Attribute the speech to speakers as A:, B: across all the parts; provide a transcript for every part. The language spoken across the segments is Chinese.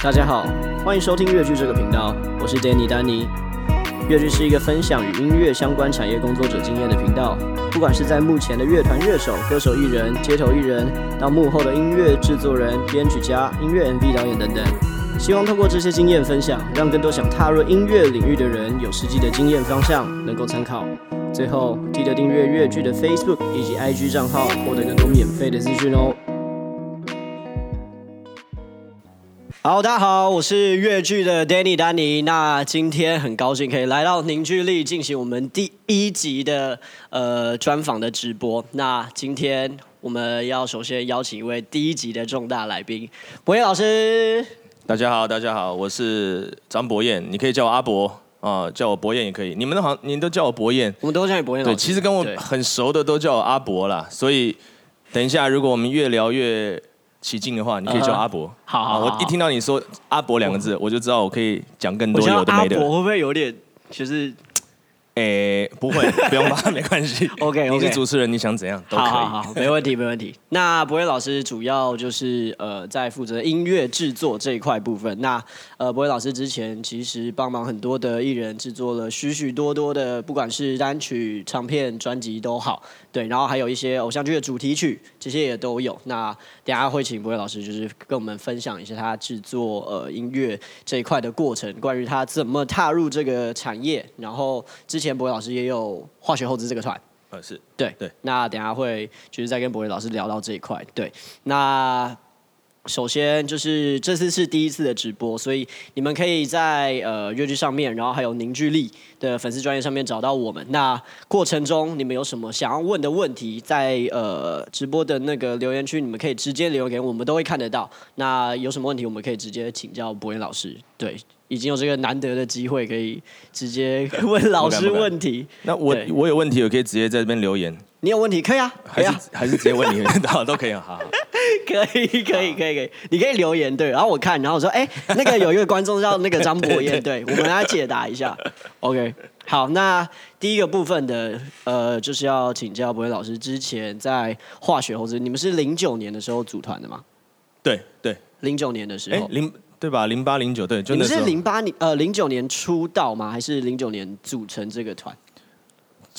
A: 大家好，欢迎收听乐剧这个频道，我是 Danny 丹尼。乐剧是一个分享与音乐相关产业工作者经验的频道，不管是在幕前的乐团乐手、歌手艺人、街头艺人，到幕后的音乐制作人、编曲家、音乐 MV 导演等等，希望透过这些经验分享，让更多想踏入音乐领域的人有实际的经验方向，能够参考。最后，记得订阅乐剧的 Facebook 以及 IG 账号，获得更多免费的资讯哦。好，大家好，我是粤剧的 Danny 丹尼。那今天很高兴可以来到凝聚力进行我们第一集的呃专访的直播。那今天我们要首先邀请一位第一集的重大来宾，博彦老师。
B: 大家好，大家好，我是张博彦，你可以叫我阿博啊、呃，叫我博彦也可以。你们都好，你都叫我博彦，
A: 我们都叫你博彦。
B: 对，其实跟我很熟的都叫我阿博啦。所以等一下，如果我们越聊越起劲的话，你可以叫阿伯。Uh. 好，好，好，好，我一听到你说阿伯两个字，我就知道我可以讲更多有的没的。
A: 阿博会不会有点就是？
B: 诶、欸，不会，不用吧，没关系。
A: OK，
B: 你是主持人，你想怎样都可以。
A: 好，好，好，没问题，没问题。那博伟老师主要就是呃，在负责音乐制作这一块部分。那呃，博伟老师之前其实帮忙很多的艺人制作了许许多多的，不管是单曲、唱片、专辑都好。对，然后还有一些偶像剧的主题曲，这些也都有。那等下会请博伟老师就是跟我们分享一下他制作呃音乐这一块的过程，关于他怎么踏入这个产业，然后之前。博伟老师也有化学后置这个团，
B: 呃，是
A: 对对。那等下会就是再跟博伟老师聊到这一块。对，那首先就是这次是第一次的直播，所以你们可以在呃乐剧上面，然后还有凝聚力的粉丝专业上面找到我们。那过程中你们有什么想要问的问题，在呃直播的那个留言区，你们可以直接留言给我们，都会看得到。那有什么问题，我们可以直接请教博彦老师。对。已经有这个难得的机会，可以直接问老师 问题。
B: 那我我有问题，我可以直接在这边留言。
A: 你有问题可以啊，可以啊，
B: 还是直接问你，好都可以啊，好，好，
A: 可以可以可以可以，你可以留言对，然后我看，然后我说，哎、欸，那个有一个观众叫那个张博彦，对，我们来解答一下。OK，好，那第一个部分的呃，就是要请教博彦老师，之前在化学猴子，你们是零九年的时候组团的吗？
B: 对对，
A: 零九年的时候，
B: 零。对吧？零八零九对，就
A: 你们是零八年呃零九年出道吗？还是零九年组成这个团？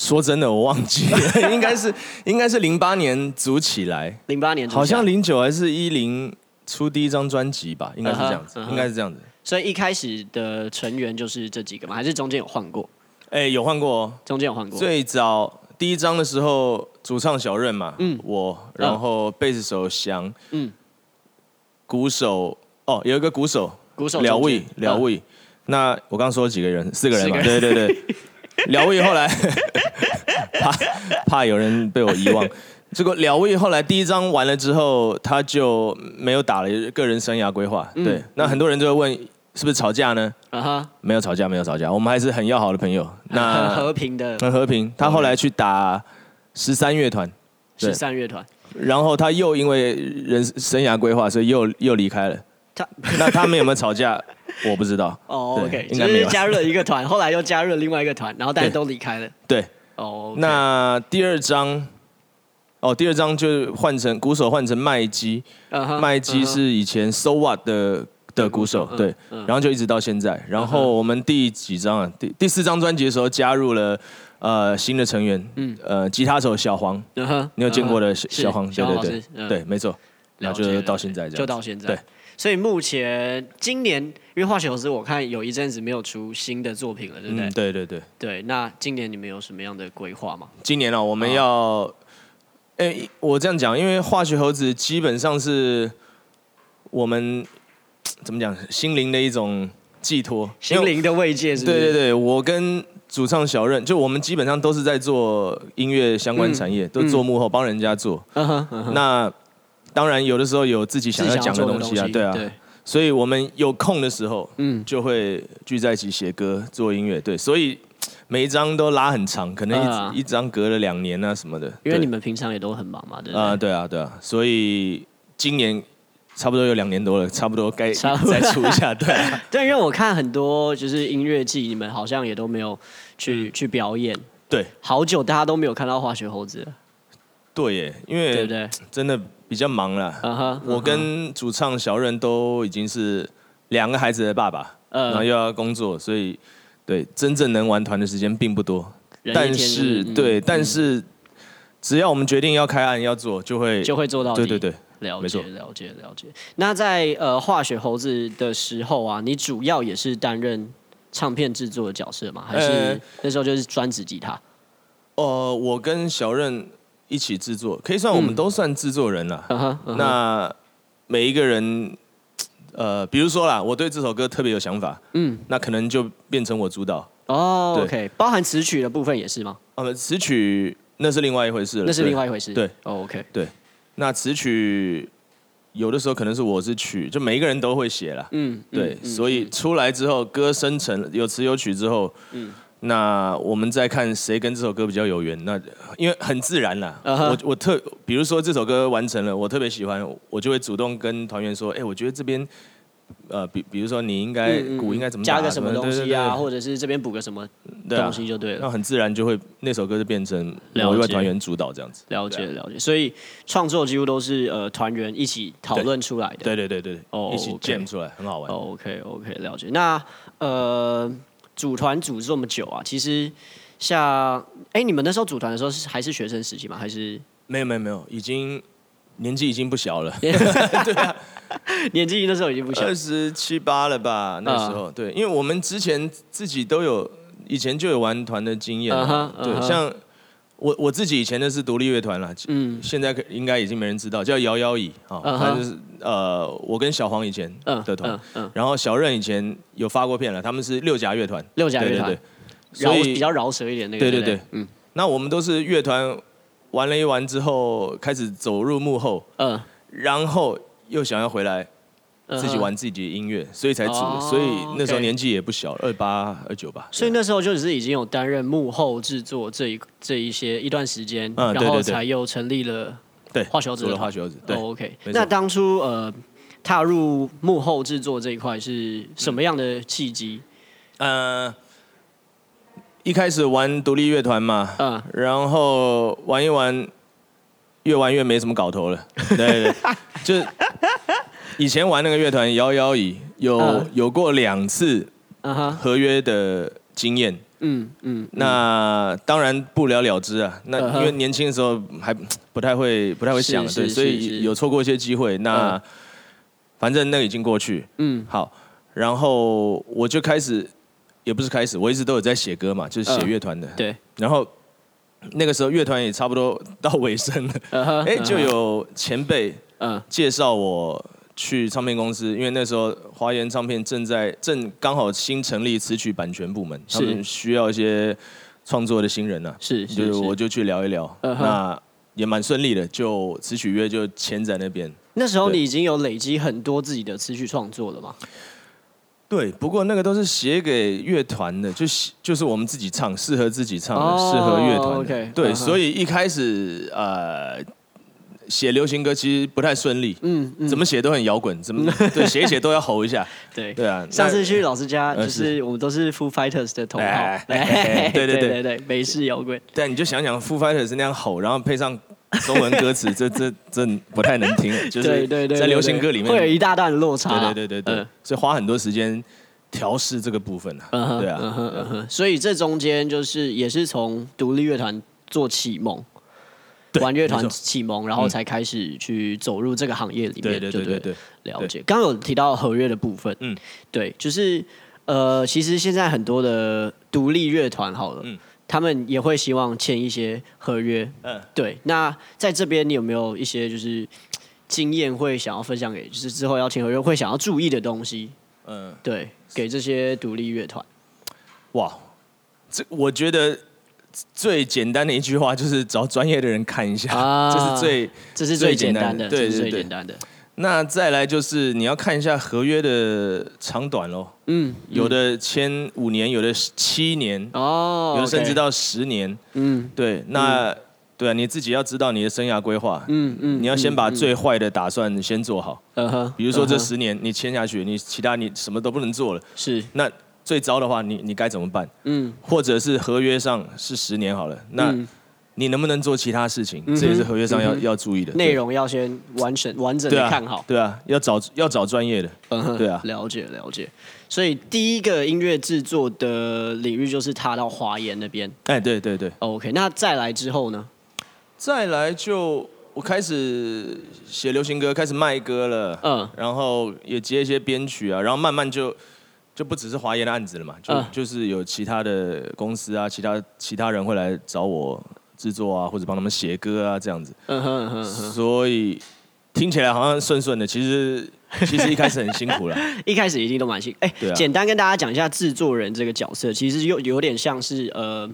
B: 说真的，我忘记了，应该是应该是零八年组起来。
A: 零八年
B: 好像零九还是一零出第一张专辑吧？应该是这样子，uh -huh, uh -huh. 应该是这样子。
A: 所以一开始的成员就是这几个吗？还是中间有换过？
B: 哎，有换过哦，
A: 中间有换过。
B: 最早第一张的时候，主唱小任嘛，嗯，我，然后贝斯手翔，嗯，鼓手。哦，有一个鼓手，
A: 鼓手
B: 廖伟，廖伟、嗯。那我刚刚说了几个人？四个人嘛。对对对。廖伟后来 怕怕有人被我遗忘。这个廖伟后来第一张完了之后，他就没有打了个人生涯规划。对、嗯。那很多人就会问，是不是吵架呢？啊哈。没有吵架，没有吵架，我们还是很要好的朋友。那
A: 很 和平的。
B: 很和平。他后来去打十三乐团。
A: 十三乐团。
B: 然后他又因为人生涯规划，所以又又离开了。那他们有没有吵架？我不知道。哦、
A: oh,，OK，应该没有。就是加入了一个团，后来又加入了另外一个团，然后大家都离开了。
B: 对。哦。Oh, okay. 那第二张，哦，第二张就换成鼓手换成麦基，麦、uh、基是以前 So What 的的鼓手，对。Uh. 然后就一直到现在。然后我们第几张啊？第第四张专辑的时候加入了呃新的成员，嗯，呃，吉他手小黄，uh. 你有见过的小黄？对，对，对，对，没错。然后就到现在这样，
A: 就到现在。
B: 对。
A: 所以目前今年，因为化学猴子我看有一阵子没有出新的作品了，对不对？
B: 嗯、对对对。
A: 对，那今年你们有什么样的规划吗？
B: 今年呢、哦，我们要，哎、哦欸，我这样讲，因为化学猴子基本上是我们怎么讲，心灵的一种寄托，
A: 心灵的慰藉是是？
B: 对对对，我跟主唱小任，就我们基本上都是在做音乐相关产业，嗯、都做幕后帮人家做。嗯哼那。当然，有的时候有自己想要讲的东西啊，对啊，所以我们有空的时候，嗯，就会聚在一起写歌、做音乐，对，所以每一张都拉很长，可能一一张隔了两年啊什么的。
A: 因为你们平常也都很忙嘛，对啊，
B: 对啊，对啊，所以今年差不多有两年多了，差不多该再出一下，对啊。
A: 对，因为我看很多就是音乐季，你们好像也都没有去去表演，
B: 对，
A: 好久大家都没有看到化学猴子了。
B: 对耶，因为对不对，真的。比较忙了，uh uh. 我跟主唱小任都已经是两个孩子的爸爸，呃、然后又要工作，所以对真正能玩团的时间并不多。但是、嗯、对，但是只要我们决定要开案要做，就会
A: 就会做到。
B: 对对对，
A: 了解了解了解。那在呃化学猴子的时候啊，你主要也是担任唱片制作的角色吗？还是那时候就是专职吉他？
B: 哦、呃，我跟小任一起制作，可以算我们都算制作人了。嗯 uh huh, uh huh、那每一个人。呃，比如说啦，我对这首歌特别有想法，嗯，那可能就变成我主导
A: 哦。对 OK，包含词曲的部分也是吗？
B: 呃，词曲那是另外一回事了，
A: 那是另外一回事。
B: 对，
A: 哦，OK，
B: 对，那词曲有的时候可能是我是曲，就每一个人都会写啦。嗯，对，嗯、所以出来之后，歌生成有词有曲之后，嗯。那我们再看谁跟这首歌比较有缘，那因为很自然啦。Uh huh. 我我特比如说这首歌完成了，我特别喜欢，我就会主动跟团员说，哎、欸，我觉得这边，呃，比比如说你应该鼓应该怎么
A: 加个什么东西啊，或者是这边补个什么东西就对了。
B: 那很自然就会那首歌就变成某一位团员主导这样子。
A: 了解了解，所以创作几乎都是呃团员一起讨论出来的。
B: 对对对对，哦，oh, 一起 jam 出来.很好玩。
A: OK OK，了解。那呃。组团组这么久啊，其实像哎、欸，你们那时候组团的时候是还是学生时期吗？还是
B: 没有没有没有，已经年纪已经不小了。
A: 对啊，年纪那时候已经不小，
B: 二十七八了吧？那时候、uh. 对，因为我们之前自己都有以前就有玩团的经验，uh huh, uh huh. 对，像。我我自己以前的是独立乐团了，嗯，现在应该已经没人知道，叫摇摇椅啊，反正就是呃，我跟小黄以前的团，然后小任以前有发过片了，他们是六甲乐团，
A: 六甲乐团，所以比较饶舌一点那个，
B: 对对？对，嗯，那我们都是乐团玩了一玩之后，开始走入幕后，嗯，然后又想要回来。自己玩自己的音乐，所以才组的。所以那时候年纪也不小，二八二九吧。
A: 所以那时候就只是已经有担任幕后制作这一这一些一段时间，然后才又成立了对化学猴子的
B: 化学猴子。对
A: ，OK。那当初呃踏入幕后制作这一块是什么样的契机？呃，
B: 一开始玩独立乐团嘛，嗯，然后玩一玩，越玩越没什么搞头了，对对，就。以前玩那个乐团摇摇椅，有、uh, 有过两次合约的经验，嗯嗯，那当然不了了之啊。那因为年轻的时候还 不太会不太会想，对，所以有错过一些机会。那、uh, 反正那个已经过去，嗯，好，然后我就开始，也不是开始，我一直都有在写歌嘛，就是写乐团的，uh, 对。然后那个时候乐团也差不多到尾声了，哎、uh，huh, uh. 就有前辈嗯介绍我。去唱片公司，因为那时候华研唱片正在正刚好新成立词曲版权部门，是他们需要一些创作的新人呢、啊。是，就，是，我就去聊一聊，uh. 那也蛮顺利的，就词曲约就签在那边。
A: 那时候你已经有累积很多自己的词曲创作了吗？
B: 对，不过那个都是写给乐团的，就就是我们自己唱，适合自己唱的，适、oh, 合乐团。OK，对，uh huh. 所以一开始呃。写流行歌其实不太顺利，嗯，怎么写都很摇滚，怎么 对写一写都要吼一下，对。对啊。
A: 上次去老师家，就是我们都是 Foo Fighters 的同好，对对 对。对对，美式摇滚。
B: 但，你就想想 Foo Fighters 那样吼，然后配上中文歌词，这这这不太能听，就是在流行歌里面
A: 会有一大段落差，
B: 对对对对对，所以花很多时间调试这个部分啊，对啊，
A: 所以这中间就是也是从独立乐团做启蒙。玩乐团启蒙，然后才开始去走入这个行业里面，对对对对，了解。刚刚有提到合约的部分，嗯，对，就是呃，其实现在很多的独立乐团好了，嗯，他们也会希望签一些合约，嗯，对。那在这边你有没有一些就是经验会想要分享给，就是之后要签合约会想要注意的东西？嗯，对，给这些独立乐团。
B: 哇，这我觉得。最简单的一句话就是找专业的人看一下，啊、这是最
A: 这是最简单的，对对对，最简单的。
B: 那再来就是你要看一下合约的长短喽，嗯，有的签五年，有的七年，哦，有的甚至到十年，嗯，对，那、嗯、对啊，你自己要知道你的生涯规划，嗯嗯，你要先把最坏的打算先做好，嗯哼，比如说这十年你签下去，你其他你什么都不能做了，是。那。最糟的话，你你该怎么办？嗯，或者是合约上是十年好了，那你能不能做其他事情，这也是合约上要要注意的。
A: 内容要先完整完整的看好。
B: 对啊，要找要找专业的。嗯哼，对啊，
A: 了解了解。所以第一个音乐制作的领域就是踏到华研那边。
B: 哎，对对对。
A: OK，那再来之后呢？
B: 再来就我开始写流行歌，开始卖歌了。嗯，然后也接一些编曲啊，然后慢慢就。就不只是华研的案子了嘛，就、uh, 就是有其他的公司啊，其他其他人会来找我制作啊，或者帮他们写歌啊，这样子。Uh huh, uh huh. 所以听起来好像顺顺的，其实其实一开始很辛苦了。
A: 一开始一定都蛮辛苦。哎、欸，啊、简单跟大家讲一下制作人这个角色，其实有有点像是呃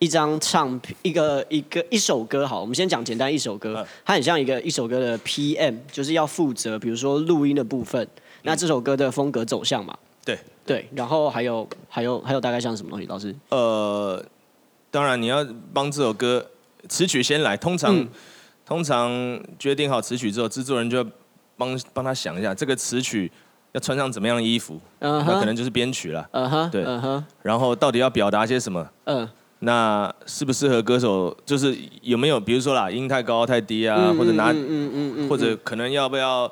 A: 一张唱片一个一个一首歌。好，我们先讲简单一首歌，uh. 它很像一个一首歌的 PM，就是要负责比如说录音的部分，那这首歌的风格走向嘛。
B: 对
A: 对，然后还有还有还有大概像什么东西？老师？
B: 呃，当然你要帮这首歌词曲先来，通常、嗯、通常决定好词曲之后，制作人就要帮帮他想一下这个词曲要穿上怎么样的衣服，嗯、uh，huh, 那可能就是编曲了，嗯哼、uh，huh, 对，嗯哼、uh，huh, 然后到底要表达些什么？嗯、uh，huh, 那适不适合歌手？就是有没有比如说啦，音太高太低啊，嗯、或者拿，嗯嗯嗯，嗯或者可能要不要？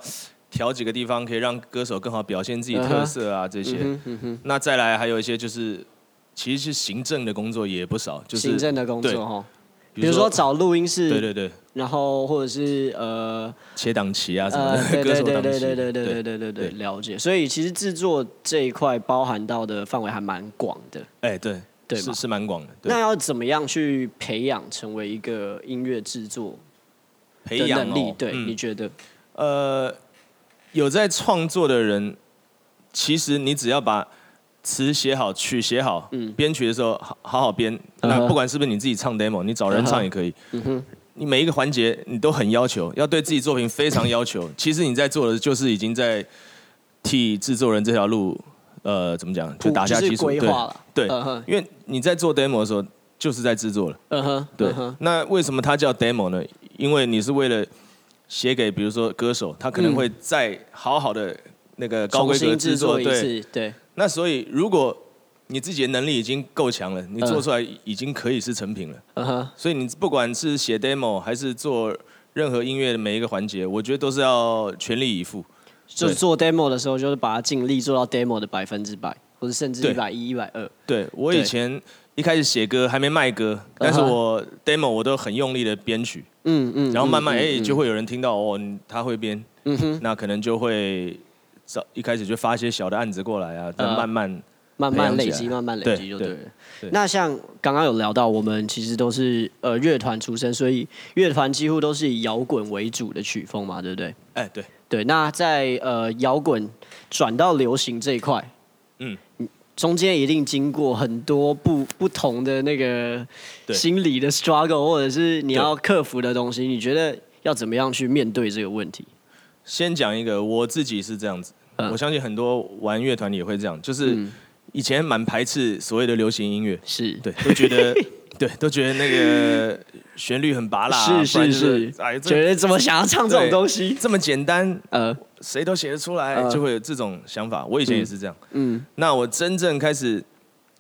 B: 调几个地方可以让歌手更好表现自己特色啊，这些。嗯嗯嗯、那再来还有一些就是，其实是行政的工作也不少，就是
A: 行政的工作哈。比如说找录音室，
B: 对对对，
A: 然后或者是呃
B: 切档期啊什么的，呃、对对对对对对对对对对对对，了解。所以其实制作这一块包含到的范围还蛮广的。哎，对对，是是蛮广的。
A: 那要怎么样去培养成为一个音乐制作的能力？对，你觉得？呃。
B: 有在创作的人，其实你只要把词写好、曲写好，嗯，编曲的时候好好好编。那不管是不是你自己唱 demo，你找人唱也可以。嗯哼，你每一个环节你都很要求，要对自己作品非常要求。其实你在做的就是已经在替制作人这条路，呃，怎么讲，就打下基础。对，对，因为你在做 demo 的时候就是在制作了。嗯哼，对。那为什么它叫 demo 呢？因为你是为了。写给比如说歌手，他可能会再好好的那个高规格制作，一次对。那所以如果你自己的能力已经够强了，你做出来已经可以是成品了。嗯哼。所以你不管是写 demo 还是做任何音乐的每一个环节，我觉得都是要全力以赴。
A: 就是做 demo 的时候，就是把它尽力做到 demo 的百分之百，或者甚至一百一、一百二。
B: 对，我以前。一开始写歌还没卖歌，但是我 demo 我都很用力的编曲，嗯嗯，然后慢慢哎就会有人听到哦，他会编，嗯哼，那可能就会找一开始就发一些小的案子过来啊，再慢慢
A: 慢慢累积，慢慢累积就对了。那像刚刚有聊到，我们其实都是呃乐团出身，所以乐团几乎都是以摇滚为主的曲风嘛，对不对？
B: 哎，对
A: 对。那在呃摇滚转到流行这一块，嗯。中间一定经过很多不不同的那个心理的 struggle，或者是你要克服的东西。你觉得要怎么样去面对这个问题？
B: 先讲一个，我自己是这样子，嗯、我相信很多玩乐团也会这样，就是以前蛮排斥所谓的流行音乐，是。对，都觉得 对，都觉得那个旋律很拔辣，
A: 是是是，哎，觉得怎么想要唱这种东西
B: 这么简单？呃。谁都写得出来，就会有这种想法。我以前也是这样。嗯，那我真正开始，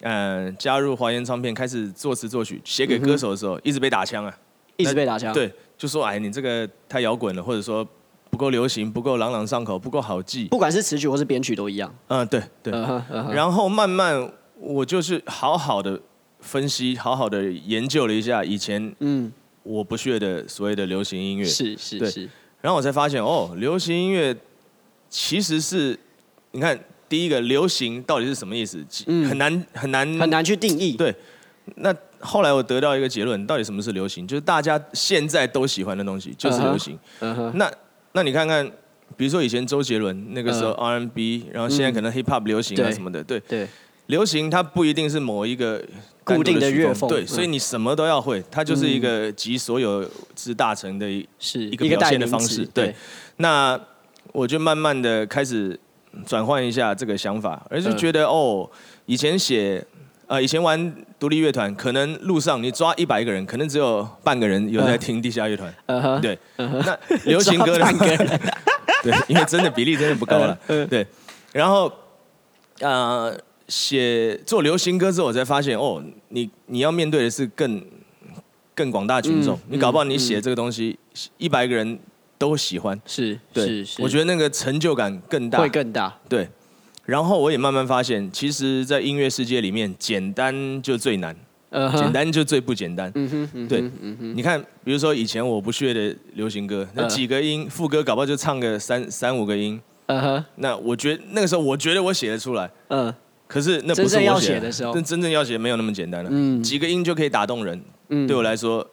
B: 嗯、呃，加入华研唱片，开始作词作曲，写给歌手的时候，一直被打枪啊，
A: 一直被打枪。
B: 对，就说哎，你这个太摇滚了，或者说不够流行，不够朗朗上口，不够好记。
A: 不管是词曲或是编曲都一样。
B: 嗯，对对。Uh uh. 然后慢慢，我就是好好的分析，好好的研究了一下以前，嗯，我不屑的所谓的流行音乐。是是是。对，然后我才发现，哦，流行音乐。其实是，你看，第一个流行到底是什么意思？嗯，很难很难
A: 很难去定义。
B: 对，那后来我得到一个结论，到底什么是流行？就是大家现在都喜欢的东西就是流行。Uh. Uh. 那那你看看，比如说以前周杰伦那个时候 R&B，然后现在可能 Hip Hop 流行啊什么的，对对。流行它不一定是某一个
A: 固定的乐风，
B: 对，所以你什么都要会，它就是一个集所有之大成的一是一个表现的方式。对，那。我就慢慢的开始转换一下这个想法，而是觉得、嗯、哦，以前写，呃，以前玩独立乐团，可能路上你抓一百个人，可能只有半个人有在听地下乐团，对，那流行歌的半个人，对，因为真的比例真的不高了，嗯、对，然后，呃，写做流行歌之后，我才发现哦，你你要面对的是更更广大群众。你搞不好你写这个东西，一百个人都喜欢，
A: 是对，
B: 我觉得那个成就感更大，
A: 会更大。
B: 对，然后我也慢慢发现，其实，在音乐世界里面，简单就最难。简单就最不简单。嗯哼，对，你看，比如说以前我不屑的流行歌，那几个音，副歌搞不好就唱个三三五个音。嗯哼，那我觉得那个时候我觉得我写得出来。嗯，可是那不是我写的时候，但真正要写没有那么简单了。嗯，几个音就可以打动人。嗯，对我来说，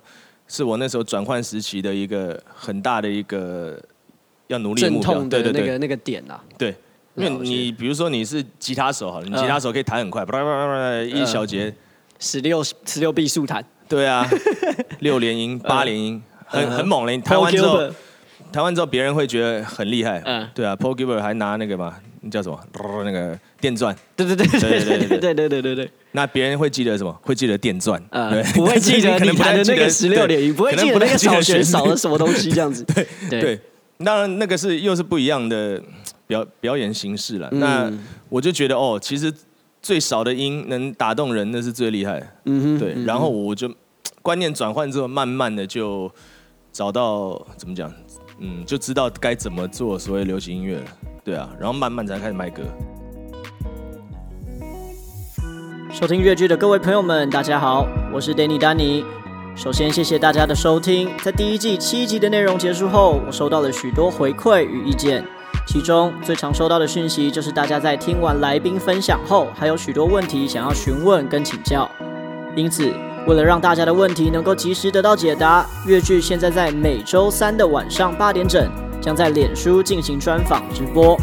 B: 是我那时候转换时期的一个很大的一个要努力的目标。对对对，
A: 那个那个点啊。
B: 对，因为你比如说你是吉他手哈，你吉他手可以弹很快，一小节。
A: 十六十六 B 速弹，
B: 对啊，六连音八连音，很很猛嘞。弹完之后，弹完之后别人会觉得很厉害。嗯，对啊，Paul Gilbert 还拿那个嘛，那叫什么？那个电钻。
A: 对对对对对对对对对对对。
B: 那别人会记得什么？会记得电钻。
A: 嗯，不会记得 你弹的那个十六连音，不会记得那个小弦少了什么东西这样子。
B: 对对，当然那个是又是不一样的表表演形式了。那我就觉得哦，其实。最少的音能打动人，那是最厉害。嗯哼，对。然后我就观念转换之后，慢慢的就找到怎么讲，嗯，就知道该怎么做所谓流行音乐了。对啊，然后慢慢才开始卖歌。
C: 收听粤剧的各位朋友们，大家好，我是 Danny 丹尼。首先谢谢大家的收听。在第一季七集的内容结束后，我收到了许多回馈与意见。其中最常收到的讯息就是大家在听完来宾分享后，还有许多问题想要询问跟请教。因此，为了让大家的问题能够及时得到解答，粤剧现在在每周三的晚上八点整，将在脸书进行专访直播。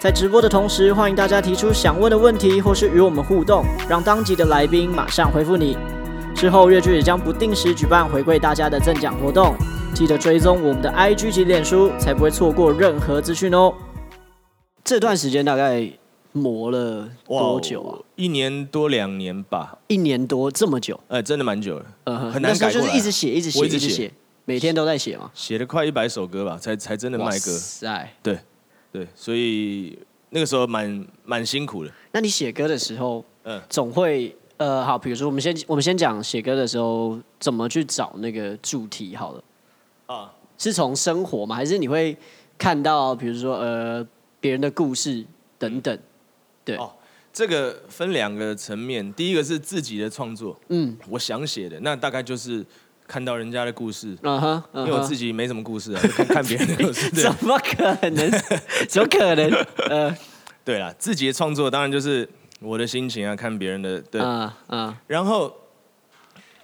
C: 在直播的同时，欢迎大家提出想问的问题，或是与我们互动，让当集的来宾马上回复你。之后，乐剧也将不定时举办回馈大家的赠奖活动。记得追踪我们的 IG 及脸书，才不会错过任何资讯哦。
A: 这段时间大概磨了多久啊？
B: 一年多两年吧。
A: 一年多这么久？
B: 哎，真的蛮久了。很难改。
A: 就是一直写，一直写，一直写，每天都在写嘛。
B: 写了快一百首歌吧，才才真的卖歌。
A: 塞，
B: 对对，所以那个时候蛮蛮辛苦的。
A: 那你写歌的时候，嗯，总会呃，好，比如说我们先我们先讲写歌的时候怎么去找那个主题好了。啊，是从生活吗？还是你会看到，比如说呃，别人的故事等等？对，哦，
B: 这个分两个层面。第一个是自己的创作，嗯，我想写的，那大概就是看到人家的故事，嗯哼，因为我自己没什么故事啊，看看别人的故事，
A: 怎么可能？怎么可能？呃，
B: 对啦，自己的创作当然就是我的心情啊，看别人的，对，嗯嗯，然后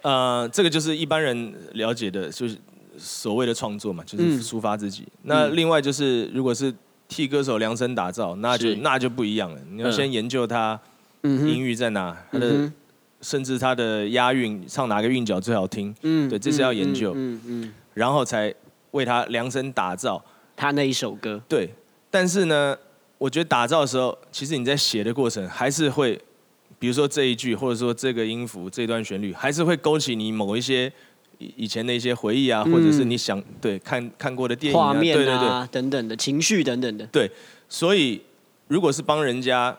B: 呃，这个就是一般人了解的，就是。所谓的创作嘛，就是抒发自己。嗯、那另外就是，如果是替歌手量身打造，那就那就不一样了。你要先研究他音域在哪，他的甚至他的押韵，唱哪个韵脚最好听。嗯，对，这是要研究。嗯嗯。然后才为他量身打造
A: 他那一首歌。
B: 对，但是呢，我觉得打造的时候，其实你在写的过程还是会，比如说这一句，或者说这个音符、这段旋律，还是会勾起你某一些。以以前的一些回忆啊，或者是你想对看看过的电影啊，
A: 画面啊，
B: 对对对，
A: 等等的情绪等等的。
B: 对，所以如果是帮人家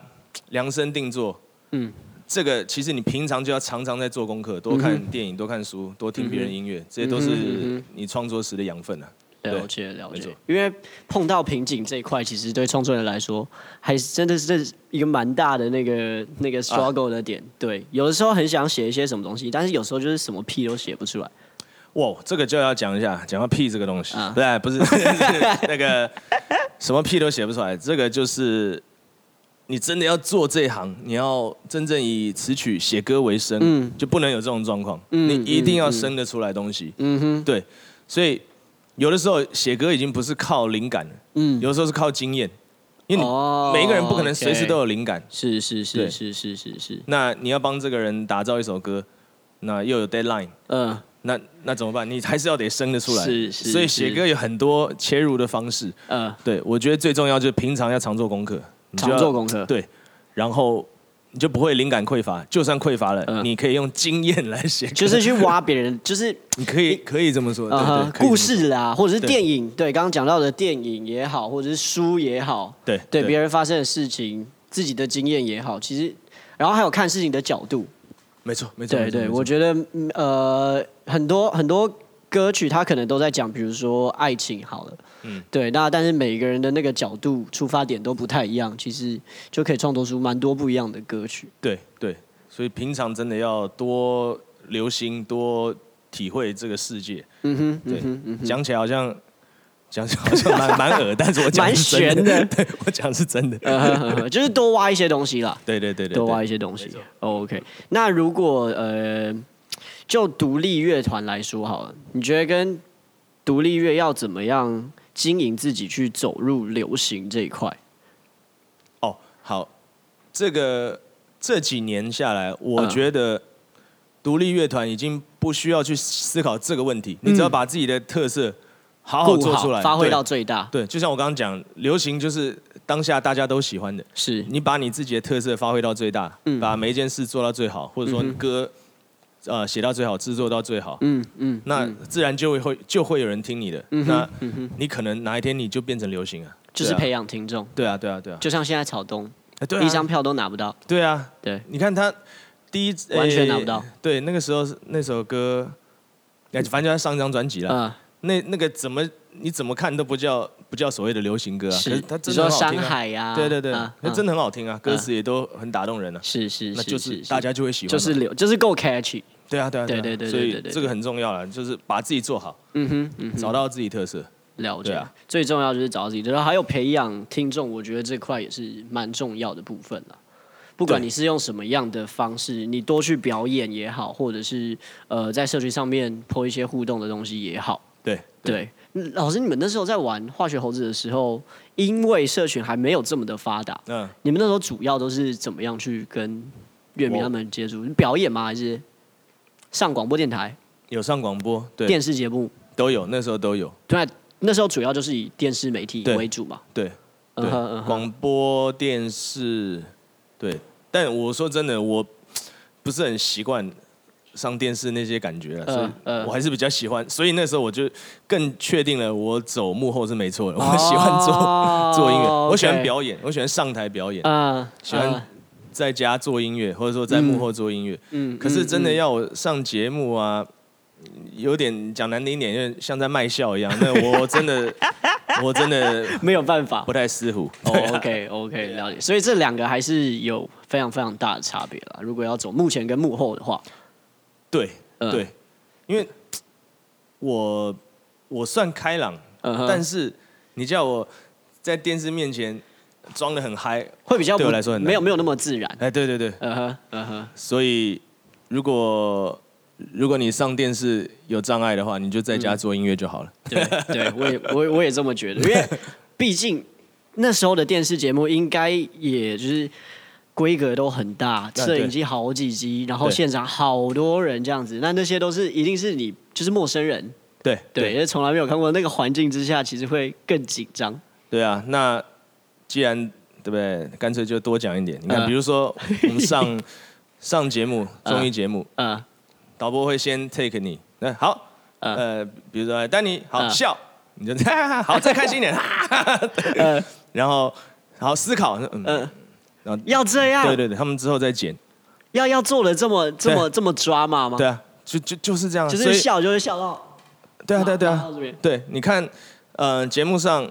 B: 量身定做，嗯，这个其实你平常就要常常在做功课，多看电影，多看书，多听别人音乐，这些都是你创作时的养分啊。
A: 了解了解，因为碰到瓶颈这一块，其实对创作人来说，还是真的是一个蛮大的那个那个 struggle 的点。对，有的时候很想写一些什么东西，但是有时候就是什么屁都写不出来。
B: 哇，这个就要讲一下，讲到屁这个东西，啊、对，不是那个 什么屁都写不出来，这个就是你真的要做这一行，你要真正以词曲写歌为生，嗯，就不能有这种状况，嗯、你一定要生得出来东西，嗯哼，对，所以有的时候写歌已经不是靠灵感了，嗯，有的时候是靠经验，因为你每一个人不可能随时都有灵感，
A: 是是是是是是是，
B: 那你要帮这个人打造一首歌，那又有 deadline，嗯。那那怎么办？你还是要得生得出来，是是。所以写歌有很多切入的方式。嗯，对，我觉得最重要就是平常要常做功课，
A: 常做功课。
B: 对，然后你就不会灵感匮乏。就算匮乏了，你可以用经验来写。
A: 就是去挖别人，就是
B: 你可以可以这么说。啊，
A: 故事啊，或者是电影，对，刚刚讲到的电影也好，或者是书也好，对对，别人发生的事情，自己的经验也好，其实，然后还有看事情的角度。
B: 没错，没错。
A: 对对，我觉得呃，很多很多歌曲它可能都在讲，比如说爱情好了，嗯，对。那但是每个人的那个角度出发点都不太一样，其实就可以创作出蛮多不一样的歌曲。
B: 对对，所以平常真的要多留心，多体会这个世界。嗯哼，对，讲起来好像。讲起来好像蛮蛮恶，但是我讲是真的，的 对我讲是真的，
A: 就是多挖一些东西啦。
B: 对对对对，
A: 多挖一些东西。OK，那如果呃，就独立乐团来说好了，你觉得跟独立乐要怎么样经营自己去走入流行这一块？
B: 哦，好，这个这几年下来，我觉得独立乐团已经不需要去思考这个问题，你只要把自己的特色。好好做出来，
A: 发挥到最大。
B: 对，就像我刚刚讲，流行就是当下大家都喜欢的。
A: 是
B: 你把你自己的特色发挥到最大，嗯，把每一件事做到最好，或者说歌，呃，写到最好，制作到最好，嗯嗯，那自然就会会就会有人听你的。那你可能哪一天你就变成流行啊？
A: 就是培养听众。
B: 对啊，对啊，对啊。
A: 就像现在草东，第一张票都拿不到。
B: 对啊，
A: 对。
B: 你看他第一
A: 完全拿不到。
B: 对，那个时候那首歌，反正就在上一张专辑了。那那个怎么你怎么看都不叫不叫所谓的流行歌啊？
A: 是，他真的很好听啊。山海呀，
B: 对对对，那真的很好听啊，歌词也都很打动人啊。
A: 是是是，
B: 那就是大家就会喜欢，
A: 就是流，就是够 catchy。
B: 对啊对啊
A: 对对对，
B: 所以这个很重要了，就是把自己做好，嗯哼，找到自己特色。
A: 了解啊，最重要就是找到自己特色，还有培养听众，我觉得这块也是蛮重要的部分了。不管你是用什么样的方式，你多去表演也好，或者是呃在社群上面 po 一些互动的东西也好。
B: 对
A: 对，老师，你们那时候在玩化学猴子的时候，因为社群还没有这么的发达，嗯，你们那时候主要都是怎么样去跟乐迷他们接触？表演吗？还是上广播电台？
B: 有上广播，对，
A: 电视节目
B: 都有，那时候都有。
A: 对，那时候主要就是以电视媒体为主嘛。
B: 对，对，广播电视，对。但我说真的，我不是很习惯。上电视那些感觉，所以我还是比较喜欢，所以那时候我就更确定了，我走幕后是没错的。我喜欢做做音乐，我喜欢表演，我喜欢上台表演，喜欢在家做音乐，或者说在幕后做音乐。嗯，可是真的要我上节目啊，有点讲难听一点，因为像在卖笑一样。那 我真的，我真的
A: 没有办法，
B: 不太适合。
A: OK OK，了解。所以这两个还是有非常非常大的差别了。如果要走幕前跟幕后的话。
B: 对，对，因为我我算开朗，但是你叫我在电视面前装的很嗨，会比较对我来说很难，
A: 没有没有那么自然。
B: 哎，对对对，嗯哼，嗯哼。所以如果如果你上电视有障碍的话，你就在家做音乐就好了。
A: 对对，我也我我也这么觉得，因为毕竟那时候的电视节目应该也就是。规格都很大，摄影机好几机，然后现场好多人这样子，那那些都是一定是你就是陌生人，
B: 对
A: 对，因为从来没有看过那个环境之下，其实会更紧张。
B: 对啊，那既然对不对，干脆就多讲一点。你看，比如说我们上 上节目综艺节目，嗯，导播会先 take 你，那好，呃，比如说丹尼好笑，你就 好再开心一点，然后好思考，嗯。
A: 要这样？
B: 对对对，他们之后再剪，
A: 要要做的这么这么这么抓马吗？
B: 对啊，就就就是这样，
A: 就是笑就是笑到，
B: 对啊对对啊，对，你看，呃，节目上，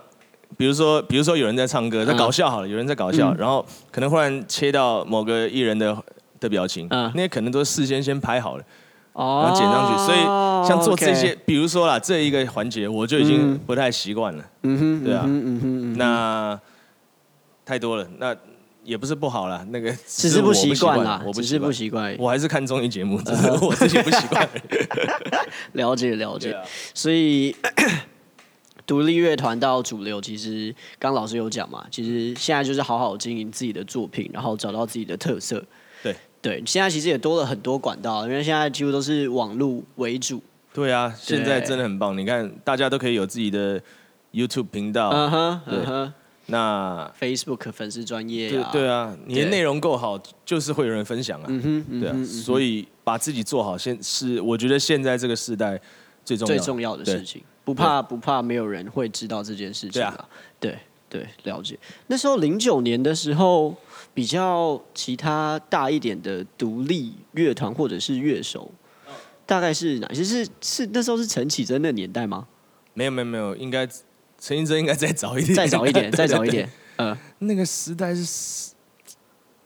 B: 比如说比如说有人在唱歌，在搞笑好了，有人在搞笑，然后可能忽然切到某个艺人的的表情，那些可能都事先先拍好了，然后剪上去，所以像做这些，比如说啦，这一个环节我就已经不太习惯了，嗯哼，对啊，嗯哼，那太多了，那。也不是不好啦，那个
A: 只是不习惯啦，我不是不习惯，
B: 我还是看综艺节目，只是 我自己不习惯。
A: 了 解了解，所以独立乐团到主流，其实刚老师有讲嘛，其实现在就是好好经营自己的作品，然后找到自己的特色。
B: 对
A: 对，现在其实也多了很多管道，因为现在几乎都是网络为主。
B: 对啊，现在真的很棒，你看大家都可以有自己的 YouTube 频道。嗯哼，嗯哼。那
A: Facebook 粉丝专页，
B: 对对啊，你的内容够好，就是会有人分享啊。嗯哼，对啊，所以把自己做好，现是我觉得现在这个时代最重要
A: 最重要的事情。不怕不怕，没有人会知道这件事情啊。对对，了解。那时候零九年的时候，比较其他大一点的独立乐团或者是乐手，大概是哪些？是是那时候是陈绮贞的年代吗？
B: 没有没有没有，应该陈绮贞应该再早一点，
A: 再早一点，再早一点。嗯，
B: 那个时代是，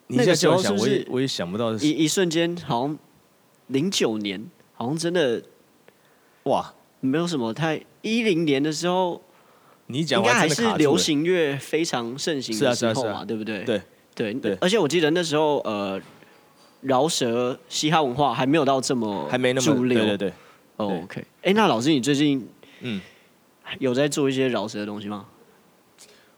B: 你现在叫我想，我也我也想不到，
A: 一一瞬间好像零九年，好像真的哇，没有什么太一零年的时候，
B: 你讲
A: 应该还是流行乐非常盛行的时候嘛，对不对？
B: 对。
A: 对对，而且我记得那时候，呃，饶舌嘻哈文化还没有到这么
B: 还没那么主流，对对对。
A: OK，哎，那老师，你最近嗯有在做一些饶舌的东西吗？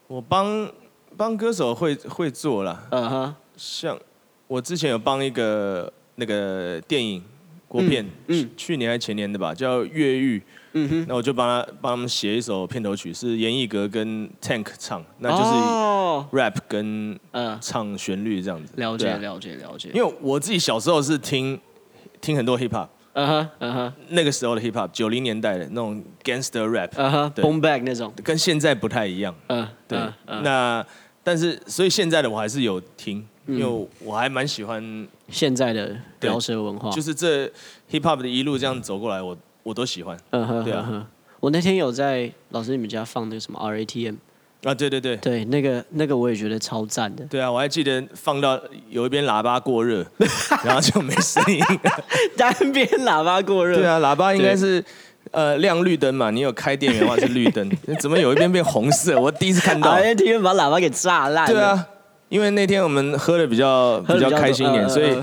B: 我帮帮歌手会会做了，嗯哼，像我之前有帮一个那个电影国片，嗯，去年还是前年的吧，叫《越狱》。嗯哼，那我就帮他帮他们写一首片头曲，是严艺格跟 Tank 唱，那就是 rap 跟呃唱旋律这样子。
A: 了解了解了解。
B: 因为我自己小时候是听听很多 hip hop，嗯哼嗯哼，那个时候的 hip hop 九零年代的那种 gangster rap，嗯哼
A: ，boom bap 那种，
B: 跟现在不太一样。嗯，对。那但是所以现在的我还是有听，因为我还蛮喜欢
A: 现在的饶舌文化，
B: 就是这 hip hop 的一路这样走过来，我。我都喜欢，嗯哼，对啊，
A: 我那天有在老师你们家放那个什么 R A T M
B: 啊，对对对，
A: 对那个那个我也觉得超赞的，
B: 对啊，我还记得放到有一边喇叭过热，然后就没声音，
A: 单边喇叭过热，
B: 对啊，喇叭应该是呃亮绿灯嘛，你有开电源的话是绿灯，怎么有一边变红色？我第一次看到。
A: R A T M 把喇叭给炸烂，
B: 对啊，因为那天我们喝的比较比较开心一点，所以。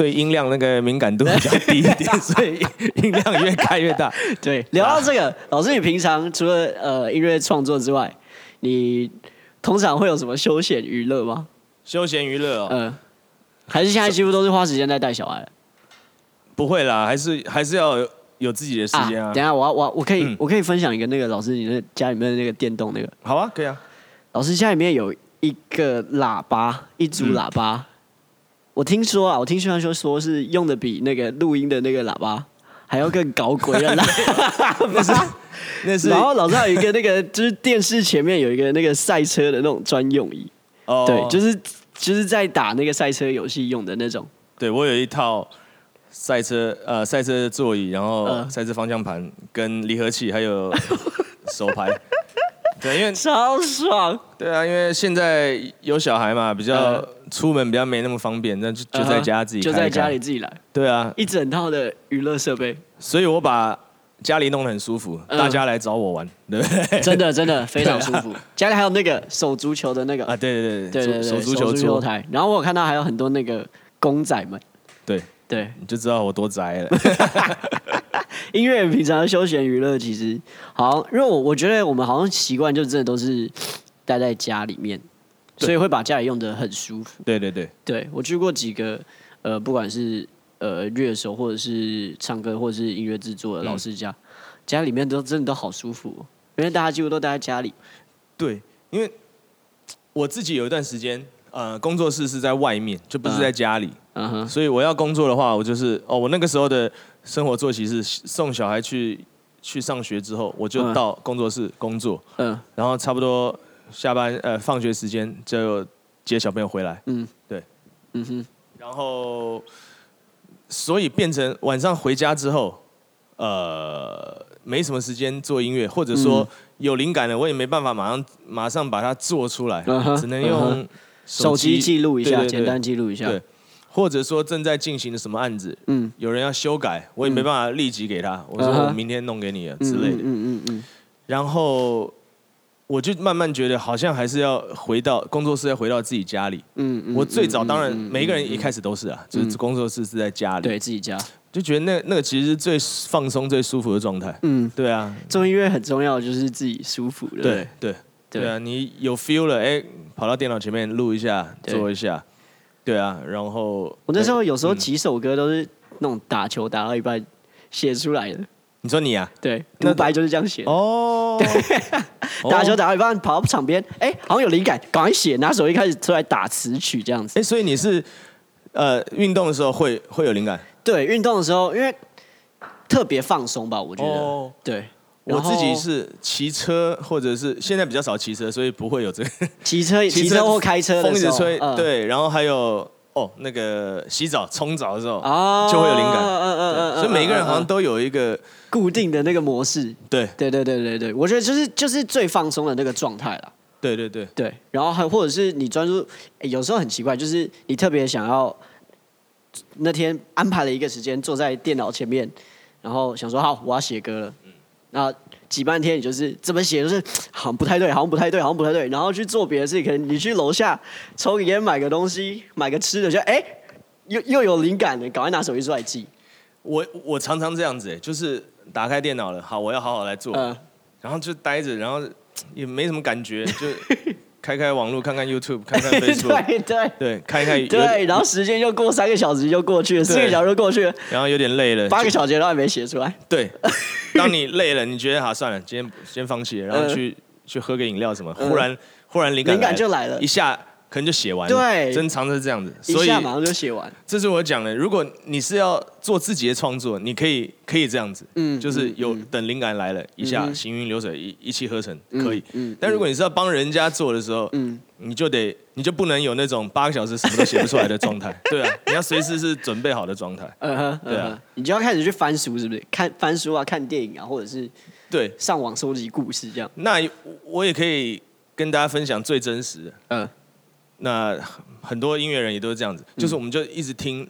B: 对音量那个敏感度比较低一点，所以音量越开越大。
A: 对，聊到这个，啊、老师，你平常除了呃音乐创作之外，你通常会有什么休闲娱乐吗？
B: 休闲娱乐哦，嗯，
A: 还是现在几乎都是花时间在带小孩？
B: 不会啦，还是还是要有，有自己的时间啊，啊。
A: 等下，我要我我可以、嗯、我可以分享一个那个老师，你的家里面的那个电动那个。
B: 好啊，可以啊。
A: 老师家里面有一个喇叭，一组喇叭。嗯我听说啊，我听宣传说说是用的比那个录音的那个喇叭还要更高贵了。不是 那是。然后老师还有一个那个，就是电视前面有一个那个赛车的那种专用椅。哦。对，就是就是在打那个赛车游戏用的那种。
B: 对，我有一套赛车呃赛车座椅，然后赛车方向盘跟离合器，还有手排。对，因为
A: 超爽。
B: 对啊，因为现在有小孩嘛，比较出门比较没那么方便，那就就在家自己
A: 就在家里自己来。
B: 对啊，
A: 一整套的娱乐设备，
B: 所以我把家里弄得很舒服，大家来找我玩，对不对？
A: 真的 真的非常舒服。家里还有那个手足球的那个
B: 啊，对
A: 对对对手足球台。然后我有看到还有很多那个公仔们，
B: 对对，你就知道我多宅了。
A: 音乐平常的休闲娱乐其实好，因为我我觉得我们好像习惯就真的都是待在家里面，所以会把家里用的很舒服。
B: 对对对，
A: 对我去过几个呃，不管是呃乐手或者是唱歌或者是音乐制作的老师家，嗯、家里面都真的都好舒服，因为大家几乎都待在家里。
B: 对，因为我自己有一段时间呃，工作室是在外面，就不是在家里，嗯哼，所以我要工作的话，我就是哦，我那个时候的。生活作息是送小孩去去上学之后，我就到工作室工作，嗯，然后差不多下班呃放学时间就接小朋友回来，嗯，对，嗯哼，然后所以变成晚上回家之后，呃，没什么时间做音乐，或者说有灵感了，我也没办法马上马上把它做出来，只能用
A: 手机记录一下，简单记录一下，对。
B: 或者说正在进行的什么案子，嗯，有人要修改，我也没办法立即给他，我说我明天弄给你了之类的，嗯嗯嗯，然后我就慢慢觉得好像还是要回到工作室，要回到自己家里，嗯嗯，我最早当然每一个人一开始都是啊，就是工作室是在家里，
A: 对自己家，
B: 就觉得那那个其实是最放松、最舒服的状态，嗯，对啊，
A: 做音乐很重要，就是自己舒服，
B: 对对。对啊，你有 feel 了，哎，跑到电脑前面录一下，做一下。对啊，然后
A: 我那时候有时候几首歌都是那种打球打到一半写出来的。
B: 你说你啊？
A: 对，独白就是这样写。哦，打球打到一半跑到场边，哎，好像有灵感，赶快写，拿手一开始出来打词曲这样子。
B: 哎，所以你是呃运动的时候会会有灵感？
A: 对，运动的时候因为特别放松吧，我觉得。对，
B: 我自己是骑车，或者是现在比较少骑车，所以不会有这个
A: 骑车、骑车或开车的时候，
B: 风一直吹，嗯、对，然后还有哦，那个洗澡、冲澡的时候，啊，就会有灵感，嗯嗯嗯，所以每个人好像都有一个
A: 固定的那个模式，
B: 对，
A: 对对对对对，我觉得就是就是最放松的那个状态了，
B: 对对对。
A: 对，然后还或者是你专注，有时候很奇怪，就是你特别想要那天安排了一个时间坐在电脑前面，然后想说好，我要写歌了。然后挤半天，你就是怎么写就是好像不太对，好像不太对，好像不太对。然后去做别的事情，可能你去楼下抽个烟，买个东西，买个吃的，就哎，又又有灵感了，赶快拿手机出来记。
B: 我我常常这样子，哎，就是打开电脑了，好，我要好好来做，嗯，然后就待着，然后也没什么感觉，就。开开网络看看 YouTube，看看 Facebook，
A: 对对。
B: 对，看一看，
A: 对，然后时间又过三个小时就过去了，四个小时就过去了，
B: 然后有点累了，
A: 八个小时都还没写出来。
B: 对，当你累了，你觉得好算了，今天先放弃，然后去去喝个饮料什么，忽然忽然灵感
A: 灵感就来了，
B: 一下。可能就写完了，
A: 对，
B: 珍藏是这样子，
A: 所以一下马上就写完。
B: 这是我讲的，如果你是要做自己的创作，你可以可以这样子，嗯，就是有等灵感来了，一下行云流水，一一气呵成，可以。嗯，但如果你是要帮人家做的时候，嗯，你就得你就不能有那种八个小时什么都写不出来的状态，对啊，你要随时是准备好的状态，嗯哼，对啊，
A: 你就要开始去翻书，是不是？看翻书啊，看电影啊，或者是
B: 对。
A: 上网收集故事这样。
B: 那我也可以跟大家分享最真实的，嗯。那很多音乐人也都是这样子，就是我们就一直听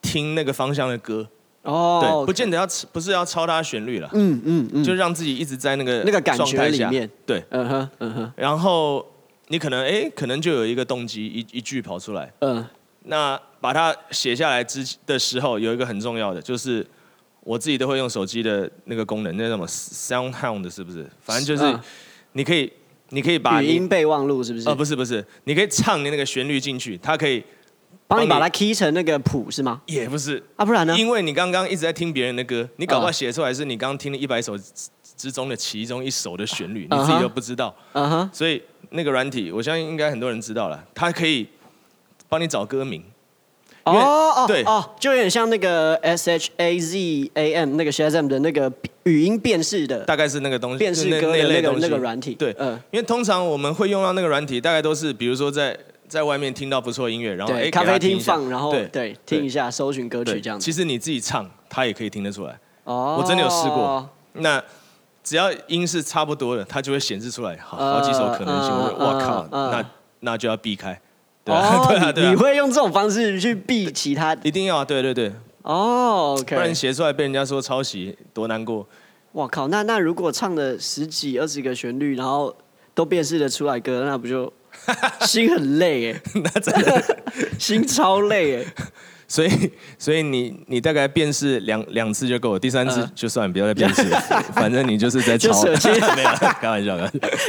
B: 听那个方向的歌，哦，对，不见得要不是要抄它旋律了，嗯嗯嗯，就让自己一直在那个
A: 那个感觉里面，
B: 对，嗯哼嗯哼，然后你可能哎，可能就有一个动机，一一句跑出来，嗯，那把它写下来之的时候，有一个很重要的，就是我自己都会用手机的那个功能，那什么 SoundHound 是不是？反正就是你可以。你可以把
A: 语音备忘录是不是？
B: 哦，不是不是，你可以唱你那个旋律进去，它可以
A: 帮你，把它 key 成那个谱是吗？
B: 也不是
A: 啊，不然呢？
B: 因为你刚刚一直在听别人的歌，你搞不好写出来是你刚刚听了一百首之中的其中一首的旋律，你自己都不知道。嗯哼。所以那个软体，我相信应该很多人知道了，它可以帮你找歌名。
A: 哦哦对哦，就有点像那个 S H A Z A M 那个 Shazam 的那个语音辨识的，
B: 大概是那个东西，
A: 辨识歌的那个那个软体。
B: 对，嗯，因为通常我们会用到那个软体，大概都是比如说在在外面听到不错音乐，然后哎
A: 咖啡厅放，然后对对听一下搜寻歌曲这样子。
B: 其实你自己唱，它也可以听得出来。哦，我真的有试过。那只要音是差不多的，它就会显示出来好好几首可能性。我靠，那那就要避开。对啊，对啊，对啊，
A: 你会用这种方式去避其他？
B: 一定要啊，对对对。哦，OK。不然写出来被人家说抄袭，多难过。
A: 哇靠，那那如果唱了十几二十个旋律，然后都辨识得出来歌，那不就心很累哎？那真的 心超累哎。
B: 所以，所以你你大概辨识两两次就够了，第三次就算，不要再辨识了，反正你就是在抄。没有，开玩笑，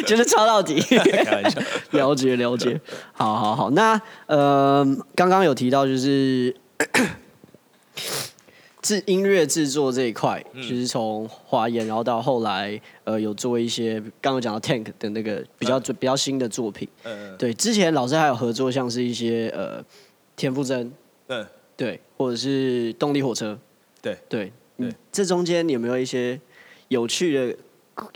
A: 就是抄到底。开玩笑，了解了解。好好好，那呃，刚刚有提到就是 制音乐制作这一块，就是从华研，然后到后来呃有做一些刚刚讲到 Tank 的那个比较比较新的作品。嗯。对，之前老师还有合作，像是一些呃田馥甄。嗯。对，或者是动力火车，
B: 对
A: 对对，这中间你有没有一些有趣的、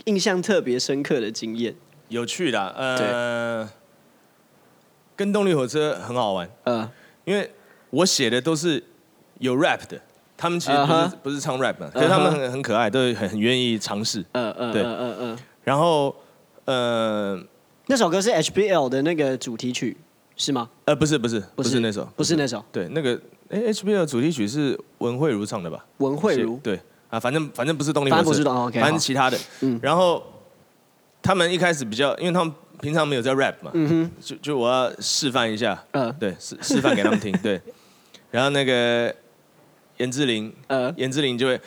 A: 印象特别深刻的经验？
B: 有趣的，呃，跟动力火车很好玩，嗯、呃，因为我写的都是有 rap 的，他们其实不是、uh huh. 不是唱 rap 嘛，可是他们很很可爱，都很很愿意尝试，嗯嗯，对，嗯嗯嗯，然后呃，
A: 那首歌是 HBL 的那个主题曲是吗？
B: 呃，不是不是不是那首，
A: 不是那首，
B: 对那个。哎，HBO 主题曲是文慧如唱的吧？
A: 文慧如
B: 对啊，反正反正不是动力火车，
A: 不是动力，
B: 反正其他的。嗯，然后他们一开始比较，因为他们平常没有在 rap 嘛，嗯哼，就就我要示范一下，嗯，对，示示范给他们听，对。然后那个颜志玲，呃，颜志玲就会，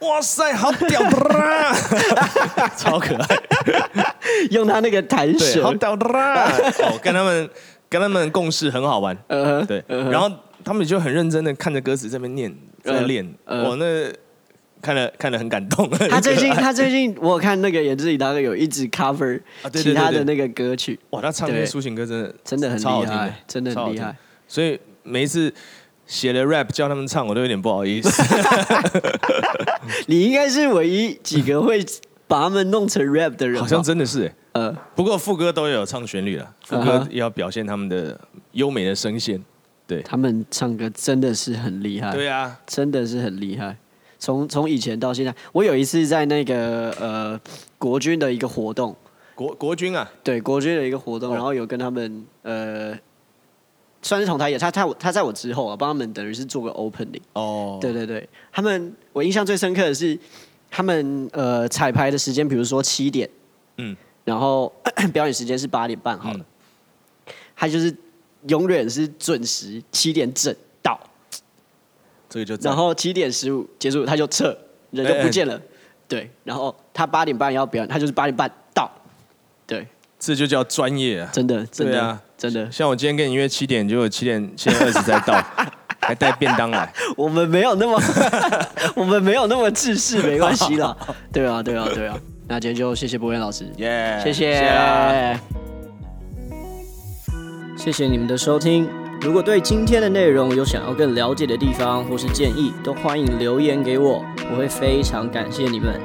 B: 哇塞，好屌的，超可爱，
A: 用他那个弹舌，
B: 好屌的，哦，跟他们跟他们共事很好玩，嗯对，然后。他们就很认真的看着歌词这边念，在练，我那看了看了很感动。
A: 他最近 他最近我看那个演志玲大概有一直 cover 其他的那个歌曲，
B: 哇，他唱那些抒情歌真的
A: 真的很厉害，真的很厉害。
B: 所以每一次写了 rap 叫他们唱，我都有点不好意思。
A: 你应该是唯一几个会把他们弄成 rap 的人，
B: 好像真的是哎。呃，不过副歌都有唱旋律了，副歌要表现他们的优美的声线。对，
A: 他们唱歌真的是很厉害。
B: 对啊，
A: 真的是很厉害。从从以前到现在，我有一次在那个呃国军的一个活动，
B: 国国军啊，
A: 对国军的一个活动，然后有跟他们呃。算是同台演，他他他在我之后啊，帮他们等于是做个 opening。哦，对对对，他们我印象最深刻的是，他们呃彩排的时间，比如说七点，嗯，然后 表演时间是八点半好了，嗯、他就是永远是准时七点整到，
B: 这个就
A: 然后七点十五结束他就撤，人就不见了，对，然后他八点半要表演，他就是八点半到，对。
B: 这就叫专业啊！
A: 真的，真的，
B: 啊，
A: 真的。
B: 像我今天跟你约七点，就七点七点二十才到，还带便当来。
A: 我们没有那么，我们没有那么自私，没关系啦。对啊，对啊，对啊。那今天就谢谢博彦老师，
B: 耶
A: Yeah，谢谢，谢谢，
C: 谢谢你们的收听。如果对今天的内容有想要更了解的地方或是建议，都欢迎留言给我，我会非常感谢你们。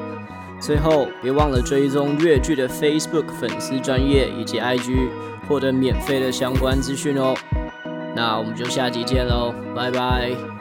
C: 最后，别忘了追踪越剧的 Facebook 粉丝专业以及 IG，获得免费的相关资讯哦。那我们就下集见喽，拜拜。